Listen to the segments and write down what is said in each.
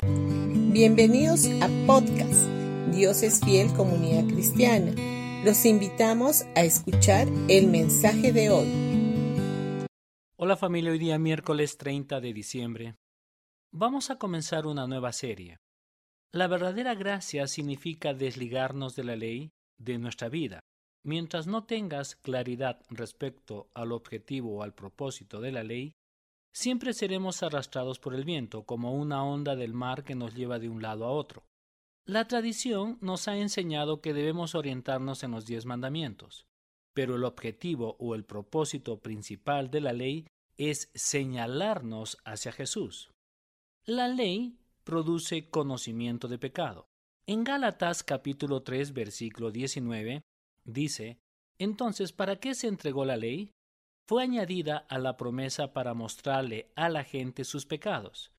Bienvenidos a podcast Dios es fiel comunidad cristiana. Los invitamos a escuchar el mensaje de hoy. Hola familia, hoy día miércoles 30 de diciembre. Vamos a comenzar una nueva serie. La verdadera gracia significa desligarnos de la ley de nuestra vida. Mientras no tengas claridad respecto al objetivo o al propósito de la ley, siempre seremos arrastrados por el viento como una onda del mar que nos lleva de un lado a otro. La tradición nos ha enseñado que debemos orientarnos en los diez mandamientos, pero el objetivo o el propósito principal de la ley es señalarnos hacia Jesús. La ley produce conocimiento de pecado. En Gálatas capítulo 3 versículo 19 dice, Entonces, ¿para qué se entregó la ley? Fue añadida a la promesa para mostrarle a la gente sus pecados.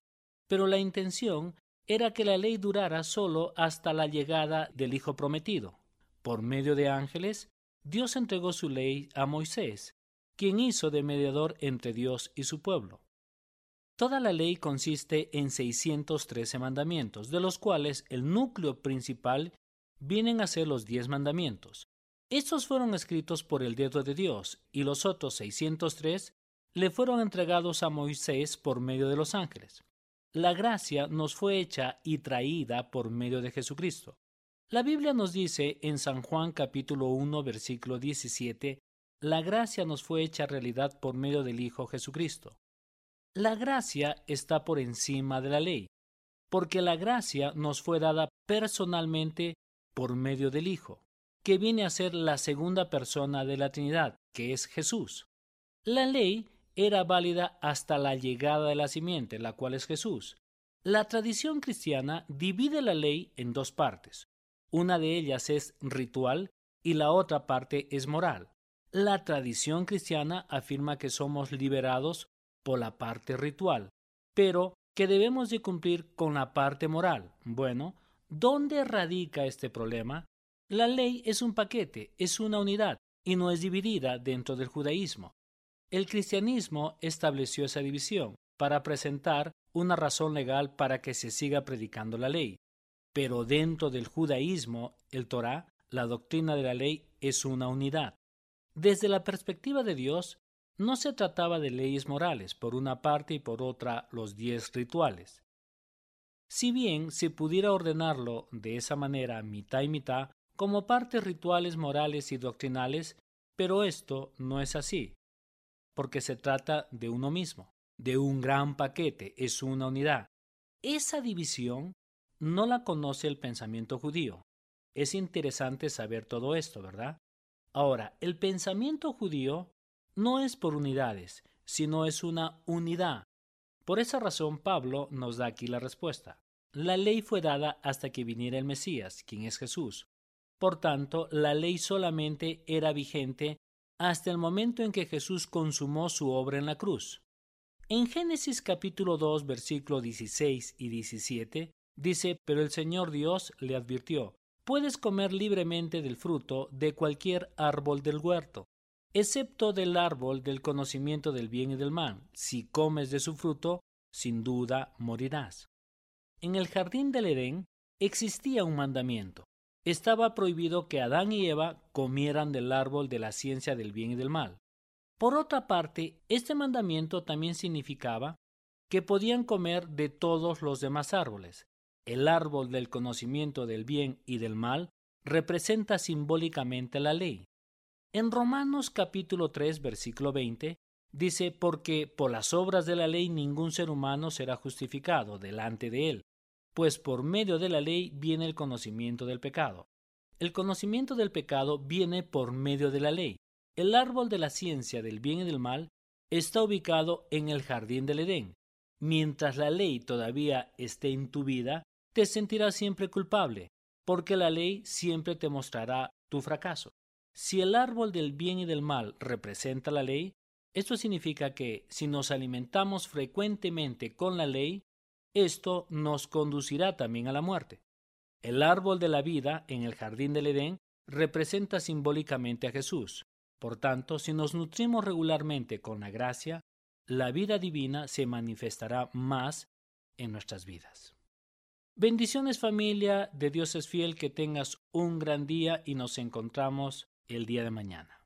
Pero la intención era que la ley durara solo hasta la llegada del Hijo prometido. Por medio de ángeles, Dios entregó su ley a Moisés, quien hizo de mediador entre Dios y su pueblo. Toda la ley consiste en 613 mandamientos, de los cuales el núcleo principal vienen a ser los diez mandamientos. Estos fueron escritos por el dedo de Dios, y los otros 603 le fueron entregados a Moisés por medio de los ángeles. La gracia nos fue hecha y traída por medio de Jesucristo. La Biblia nos dice en San Juan capítulo 1 versículo 17, la gracia nos fue hecha realidad por medio del Hijo Jesucristo. La gracia está por encima de la ley, porque la gracia nos fue dada personalmente por medio del Hijo, que viene a ser la segunda persona de la Trinidad, que es Jesús. La ley era válida hasta la llegada de la simiente, la cual es Jesús. La tradición cristiana divide la ley en dos partes. Una de ellas es ritual y la otra parte es moral. La tradición cristiana afirma que somos liberados por la parte ritual, pero que debemos de cumplir con la parte moral. Bueno, ¿dónde radica este problema? La ley es un paquete, es una unidad, y no es dividida dentro del judaísmo. El cristianismo estableció esa división para presentar una razón legal para que se siga predicando la ley. Pero dentro del judaísmo, el Torah, la doctrina de la ley, es una unidad. Desde la perspectiva de Dios, no se trataba de leyes morales por una parte y por otra los diez rituales. Si bien se pudiera ordenarlo de esa manera mitad y mitad, como partes rituales morales y doctrinales, pero esto no es así, porque se trata de uno mismo, de un gran paquete, es una unidad. Esa división no la conoce el pensamiento judío. Es interesante saber todo esto, ¿verdad? Ahora, el pensamiento judío no es por unidades, sino es una unidad. Por esa razón Pablo nos da aquí la respuesta. La ley fue dada hasta que viniera el Mesías, quien es Jesús. Por tanto, la ley solamente era vigente hasta el momento en que Jesús consumó su obra en la cruz. En Génesis capítulo 2 versículo 16 y 17 dice, pero el Señor Dios le advirtió, puedes comer libremente del fruto de cualquier árbol del huerto, excepto del árbol del conocimiento del bien y del mal. Si comes de su fruto, sin duda morirás. En el jardín del Edén existía un mandamiento. Estaba prohibido que Adán y Eva comieran del árbol de la ciencia del bien y del mal. Por otra parte, este mandamiento también significaba que podían comer de todos los demás árboles. El árbol del conocimiento del bien y del mal representa simbólicamente la ley. En Romanos capítulo 3 versículo 20 dice, porque por las obras de la ley ningún ser humano será justificado delante de él, pues por medio de la ley viene el conocimiento del pecado. El conocimiento del pecado viene por medio de la ley. El árbol de la ciencia del bien y del mal está ubicado en el jardín del Edén. Mientras la ley todavía esté en tu vida, te sentirás siempre culpable, porque la ley siempre te mostrará tu fracaso. Si el árbol del bien y del mal representa la ley, esto significa que si nos alimentamos frecuentemente con la ley, esto nos conducirá también a la muerte. El árbol de la vida en el jardín del Edén representa simbólicamente a Jesús. Por tanto, si nos nutrimos regularmente con la gracia, la vida divina se manifestará más en nuestras vidas. Bendiciones familia, de Dios es fiel, que tengas un gran día y nos encontramos el día de mañana.